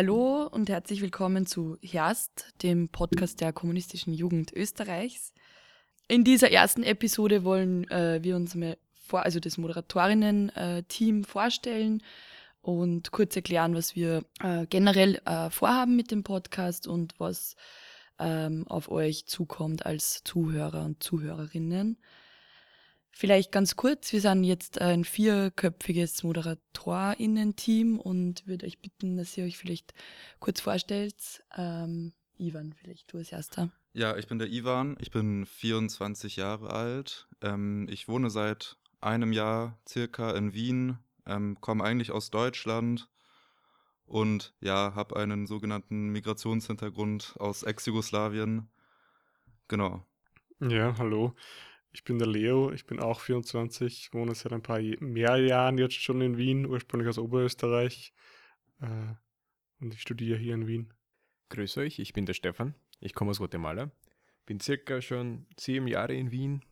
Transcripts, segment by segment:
Hallo und herzlich willkommen zu Herst, dem Podcast der kommunistischen Jugend Österreichs. In dieser ersten Episode wollen äh, wir uns mal vor, also das Moderatorinnen-Team vorstellen und kurz erklären, was wir äh, generell äh, vorhaben mit dem Podcast und was ähm, auf euch zukommt als Zuhörer und Zuhörerinnen. Vielleicht ganz kurz, wir sind jetzt ein vierköpfiges ModeratorInnen-Team und würde euch bitten, dass ihr euch vielleicht kurz vorstellt. Ähm, Ivan, vielleicht du als erster. Ja, ich bin der Ivan, ich bin 24 Jahre alt. Ähm, ich wohne seit einem Jahr circa in Wien, ähm, komme eigentlich aus Deutschland und ja, habe einen sogenannten Migrationshintergrund aus Ex-Jugoslawien. Genau. Ja, hallo. Ich bin der Leo, ich bin auch 24, wohne seit ein paar mehr Jahren jetzt schon in Wien, ursprünglich aus Oberösterreich. Äh, und ich studiere hier in Wien. Grüß euch, ich bin der Stefan, ich komme aus Guatemala, bin circa schon sieben Jahre in Wien,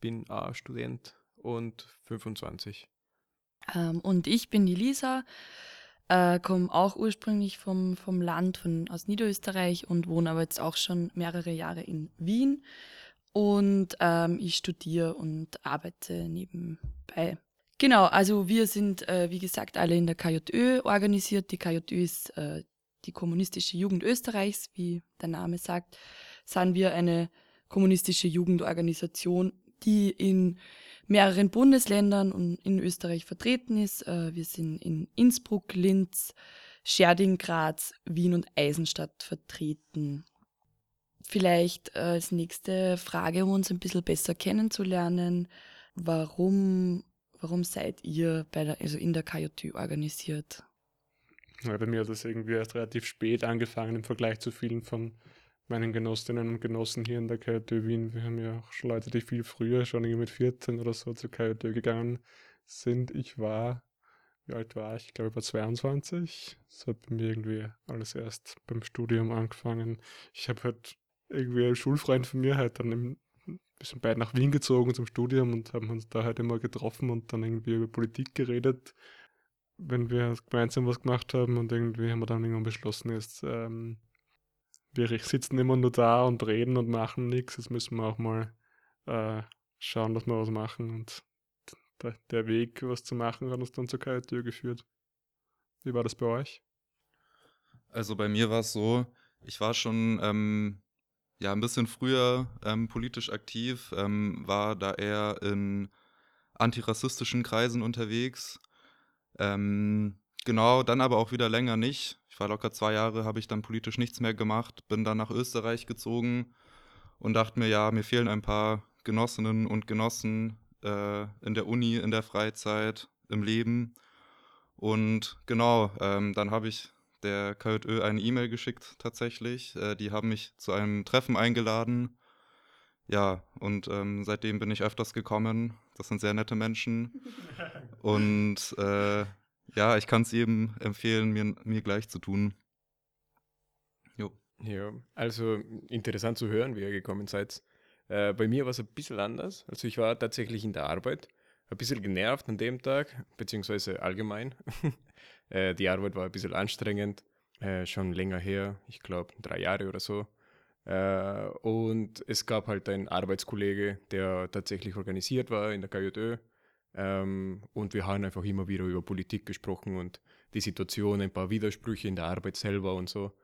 bin auch Student und 25. Ähm, und ich bin die Lisa, äh, komme auch ursprünglich vom, vom Land, von, aus Niederösterreich und wohne aber jetzt auch schon mehrere Jahre in Wien. Und ähm, ich studiere und arbeite nebenbei. Genau, also wir sind, äh, wie gesagt, alle in der KJÖ organisiert. Die KJÖ ist äh, die Kommunistische Jugend Österreichs, wie der Name sagt, sind wir eine kommunistische Jugendorganisation, die in mehreren Bundesländern und in Österreich vertreten ist. Äh, wir sind in Innsbruck, Linz, Scherding, Graz, Wien und Eisenstadt vertreten. Vielleicht als nächste Frage, um uns ein bisschen besser kennenzulernen. Warum, warum seid ihr bei der, also in der KJT organisiert? Ja, bei mir hat das irgendwie erst relativ spät angefangen im Vergleich zu vielen von meinen Genossinnen und Genossen hier in der KJT Wien. Wir haben ja auch schon Leute, die viel früher, schon irgendwie mit 14 oder so zur KJT gegangen sind. Ich war, wie alt war ich? Ich glaube, über 22. Das hat bei mir irgendwie alles erst beim Studium angefangen. Ich habe halt irgendwie ein Schulfreund von mir halt dann im, wir sind beide nach Wien gezogen zum Studium und haben uns da halt immer getroffen und dann irgendwie über Politik geredet, wenn wir gemeinsam was gemacht haben und irgendwie haben wir dann irgendwann beschlossen, jetzt ähm, wir sitzen immer nur da und reden und machen nichts, jetzt müssen wir auch mal äh, schauen, dass wir was machen und der Weg, was zu machen, hat uns dann zur KJÖ geführt. Wie war das bei euch? Also bei mir war es so, ich war schon ähm, ja ein bisschen früher ähm, politisch aktiv, ähm, war da eher in antirassistischen Kreisen unterwegs. Ähm, genau, dann aber auch wieder länger nicht. Ich war locker zwei Jahre, habe ich dann politisch nichts mehr gemacht, bin dann nach Österreich gezogen und dachte mir, ja, mir fehlen ein paar Genossinnen und Genossen äh, in der Uni, in der Freizeit, im Leben. Und genau, ähm, dann habe ich der KJÖ eine E-Mail geschickt tatsächlich. Äh, die haben mich zu einem Treffen eingeladen. Ja, und ähm, seitdem bin ich öfters gekommen. Das sind sehr nette Menschen. und äh, ja, ich kann es jedem empfehlen, mir, mir gleich zu tun. Jo. Ja, also interessant zu hören, wie ihr gekommen seid. Äh, bei mir war es ein bisschen anders. Also ich war tatsächlich in der Arbeit, ein bisschen genervt an dem Tag, beziehungsweise allgemein. Äh, die Arbeit war ein bisschen anstrengend, äh, schon länger her, ich glaube drei Jahre oder so. Äh, und es gab halt einen Arbeitskollege, der tatsächlich organisiert war in der KJÖ. Ähm, und wir haben einfach immer wieder über Politik gesprochen und die Situation, ein paar Widersprüche in der Arbeit selber und so.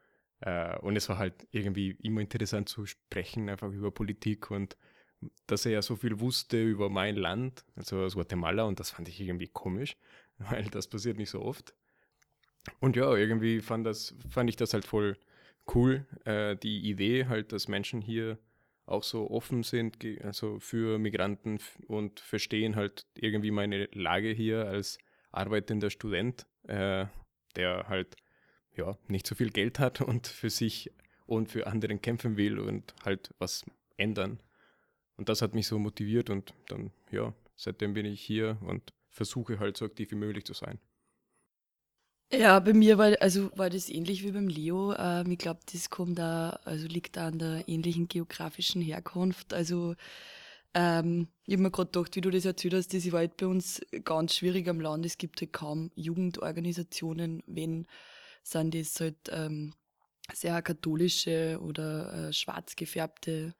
Und es war halt irgendwie immer interessant zu sprechen, einfach über Politik und dass er ja so viel wusste über mein Land, also aus Guatemala, und das fand ich irgendwie komisch, weil das passiert nicht so oft. Und ja, irgendwie fand, das, fand ich das halt voll cool, äh, die Idee halt, dass Menschen hier auch so offen sind, also für Migranten und verstehen halt irgendwie meine Lage hier als arbeitender Student, äh, der halt ja nicht so viel Geld hat und für sich und für anderen kämpfen will und halt was ändern. Und das hat mich so motiviert und dann, ja, seitdem bin ich hier und versuche halt so aktiv wie möglich zu sein. Ja, bei mir war, also war das ähnlich wie beim Leo. Ähm, ich glaube, das kommt da, also liegt da an der ähnlichen geografischen Herkunft. Also ähm, ich habe mir gerade gedacht, wie du das erzählt hast, das war halt bei uns ganz schwierig am Land. Es gibt halt kaum Jugendorganisationen, wenn sind das halt ähm, sehr katholische oder äh, schwarz gefärbte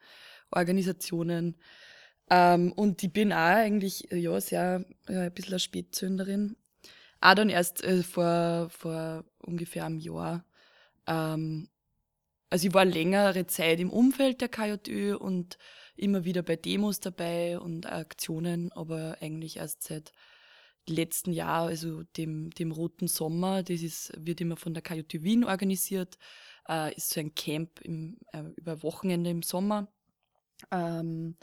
Organisationen. Ähm, und ich bin auch eigentlich äh, ja sehr äh, ein bisschen eine Spätzünderin. Auch dann erst äh, vor, vor ungefähr einem Jahr. Ähm, also ich war längere Zeit im Umfeld der KJÖ und immer wieder bei Demos dabei und Aktionen, aber eigentlich erst seit letzten Jahr, also dem, dem Roten Sommer, das ist, wird immer von der KJÖ Wien organisiert, äh, ist so ein Camp im, äh, über Wochenende im Sommer. Ähm,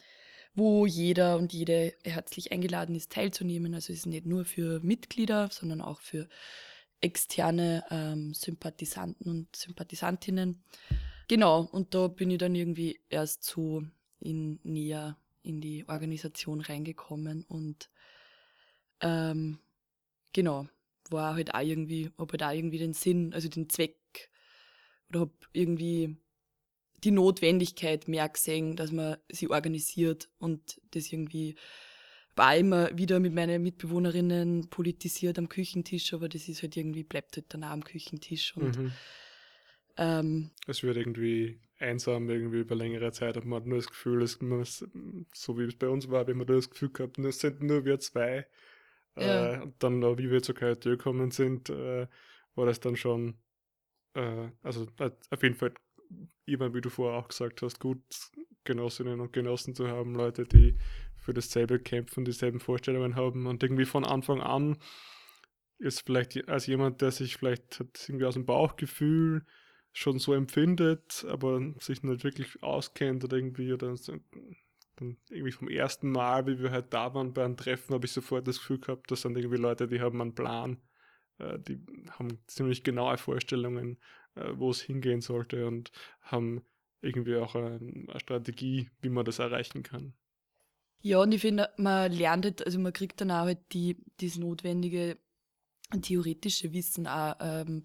wo jeder und jede herzlich eingeladen ist, teilzunehmen. Also es ist nicht nur für Mitglieder, sondern auch für externe ähm, Sympathisanten und Sympathisantinnen. Genau, und da bin ich dann irgendwie erst so in, näher in die Organisation reingekommen und ähm, genau, war halt auch irgendwie, habe halt auch irgendwie den Sinn, also den Zweck oder habe irgendwie die Notwendigkeit mehr gesehen, dass man sie organisiert und das irgendwie war immer wieder mit meinen Mitbewohnerinnen politisiert am Küchentisch, aber das ist halt irgendwie, bleibt halt dann auch am Küchentisch und mhm. ähm, es wird irgendwie einsam irgendwie über längere Zeit hat man nur das Gefühl, dass man, so wie es bei uns war, wenn man das Gefühl gehabt, es sind nur wir zwei. Ja. Äh, und dann, wie wir zur KJÖ gekommen sind, äh, war das dann schon, äh, also auf jeden Fall immer, wie du vorher auch gesagt hast, gut Genossinnen und Genossen zu haben, Leute, die für dasselbe kämpfen, dieselben Vorstellungen haben und irgendwie von Anfang an ist vielleicht als jemand, der sich vielleicht irgendwie aus dem Bauchgefühl schon so empfindet, aber sich nicht wirklich auskennt oder irgendwie oder dann irgendwie vom ersten Mal, wie wir halt da waren bei einem Treffen, habe ich sofort das Gefühl gehabt, das sind irgendwie Leute, die haben einen Plan, äh, die haben ziemlich genaue Vorstellungen, wo es hingehen sollte und haben irgendwie auch eine, eine Strategie, wie man das erreichen kann. Ja, und ich finde, man lernt halt, also man kriegt dann auch halt die, das notwendige theoretische Wissen auch ähm,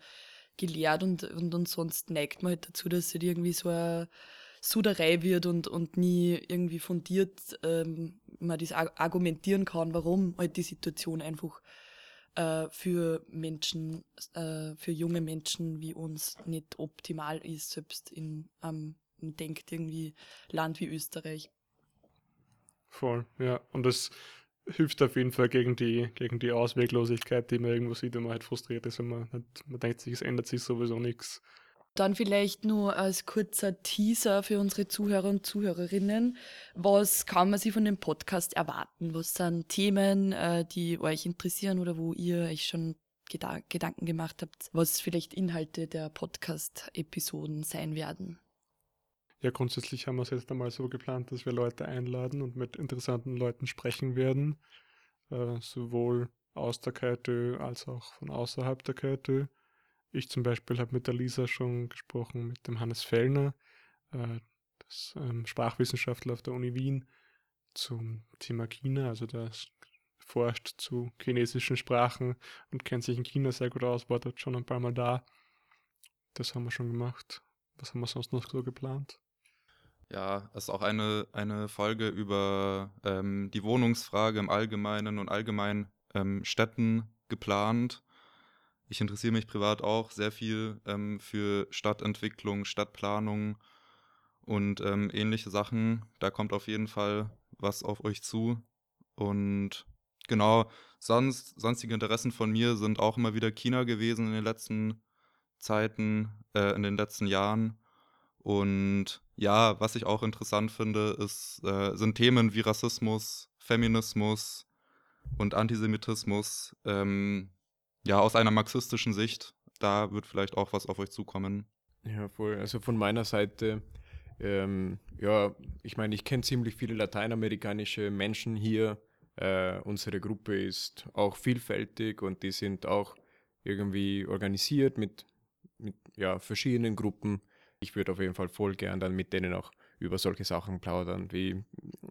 gelehrt und, und, und sonst neigt man halt dazu, dass es halt irgendwie so eine Suderei wird und, und nie irgendwie fundiert ähm, man das argumentieren kann, warum halt die Situation einfach äh, für Menschen, äh, für junge Menschen wie uns nicht optimal ist, selbst in einem ähm, denkt irgendwie Land wie Österreich. Voll, ja. Und das hilft auf jeden Fall gegen die, gegen die Ausweglosigkeit, die man irgendwo sieht, wenn man halt frustriert ist, wenn man, man denkt sich, es ändert sich sowieso nichts. Dann vielleicht nur als kurzer Teaser für unsere Zuhörer und Zuhörerinnen. Was kann man sich von dem Podcast erwarten? Was sind Themen, äh, die euch interessieren oder wo ihr euch schon Gedanken gemacht habt, was vielleicht Inhalte der Podcast-Episoden sein werden? Ja, grundsätzlich haben wir es jetzt einmal so geplant, dass wir Leute einladen und mit interessanten Leuten sprechen werden, äh, sowohl aus der KTÖ als auch von außerhalb der KTÖ. Ich zum Beispiel habe mit der Lisa schon gesprochen, mit dem Hannes Fellner, äh, das ähm, Sprachwissenschaftler auf der Uni Wien, zum Thema China. Also der forscht zu chinesischen Sprachen und kennt sich in China sehr gut aus, war dort schon ein paar Mal da. Das haben wir schon gemacht. Was haben wir sonst noch so geplant? Ja, es ist auch eine, eine Folge über ähm, die Wohnungsfrage im Allgemeinen und allgemein ähm, Städten geplant. Ich interessiere mich privat auch sehr viel ähm, für Stadtentwicklung, Stadtplanung und ähm, ähnliche Sachen. Da kommt auf jeden Fall was auf euch zu. Und genau, sonst, sonstige Interessen von mir sind auch immer wieder China gewesen in den letzten Zeiten, äh, in den letzten Jahren. Und ja, was ich auch interessant finde, ist, äh, sind Themen wie Rassismus, Feminismus und Antisemitismus. Ähm, ja, aus einer marxistischen Sicht, da wird vielleicht auch was auf euch zukommen. Ja, voll. Also von meiner Seite, ähm, ja, ich meine, ich kenne ziemlich viele lateinamerikanische Menschen hier. Äh, unsere Gruppe ist auch vielfältig und die sind auch irgendwie organisiert mit, mit ja, verschiedenen Gruppen. Ich würde auf jeden Fall voll gern dann mit denen auch über solche Sachen plaudern. Wie,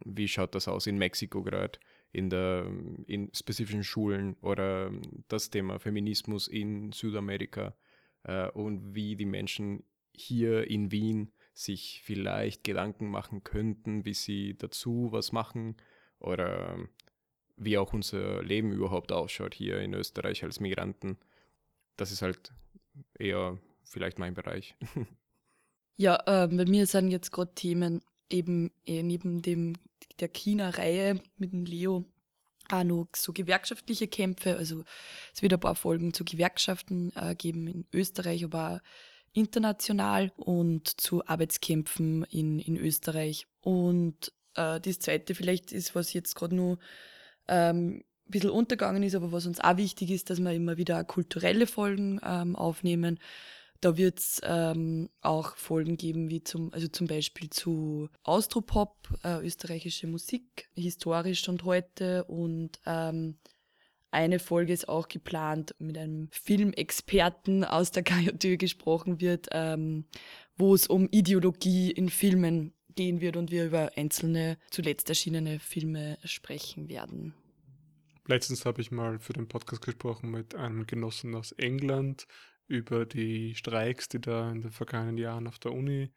wie schaut das aus in Mexiko gerade? In, der, in spezifischen Schulen oder das Thema Feminismus in Südamerika äh, und wie die Menschen hier in Wien sich vielleicht Gedanken machen könnten, wie sie dazu was machen oder wie auch unser Leben überhaupt ausschaut hier in Österreich als Migranten. Das ist halt eher vielleicht mein Bereich. ja, äh, bei mir sind jetzt gerade Themen eben eh neben dem der China-Reihe mit dem Leo auch noch so gewerkschaftliche Kämpfe. Also es wird ein paar Folgen zu Gewerkschaften äh, geben in Österreich, aber auch international und zu Arbeitskämpfen in, in Österreich. Und äh, das Zweite vielleicht ist, was jetzt gerade nur ähm, ein bisschen untergegangen ist, aber was uns auch wichtig ist, dass wir immer wieder kulturelle Folgen ähm, aufnehmen. Da wird es ähm, auch Folgen geben, wie zum, also zum Beispiel zu Austropop, äh, österreichische Musik, historisch und heute. Und ähm, eine Folge ist auch geplant, mit einem Filmexperten aus der KJÖ gesprochen wird, ähm, wo es um Ideologie in Filmen gehen wird und wir über einzelne zuletzt erschienene Filme sprechen werden. Letztens habe ich mal für den Podcast gesprochen mit einem Genossen aus England über die Streiks, die da in den vergangenen Jahren auf der Uni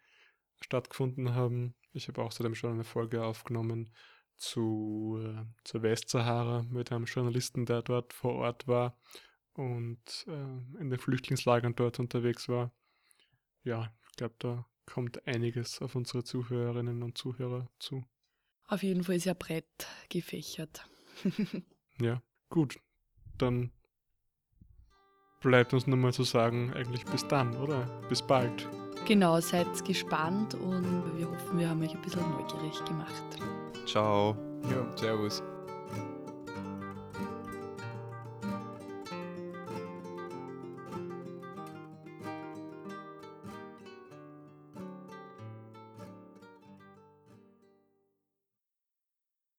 stattgefunden haben. Ich habe außerdem schon eine Folge aufgenommen zu, äh, zur Westsahara mit einem Journalisten, der dort vor Ort war und äh, in den Flüchtlingslagern dort unterwegs war. Ja, ich glaube, da kommt einiges auf unsere Zuhörerinnen und Zuhörer zu. Auf jeden Fall sehr breit gefächert. ja, gut. Dann bleibt uns nur mal zu sagen, eigentlich bis dann, oder? Bis bald. Genau, seid gespannt und wir hoffen, wir haben euch ein bisschen neugierig gemacht. Ciao. Ja, servus.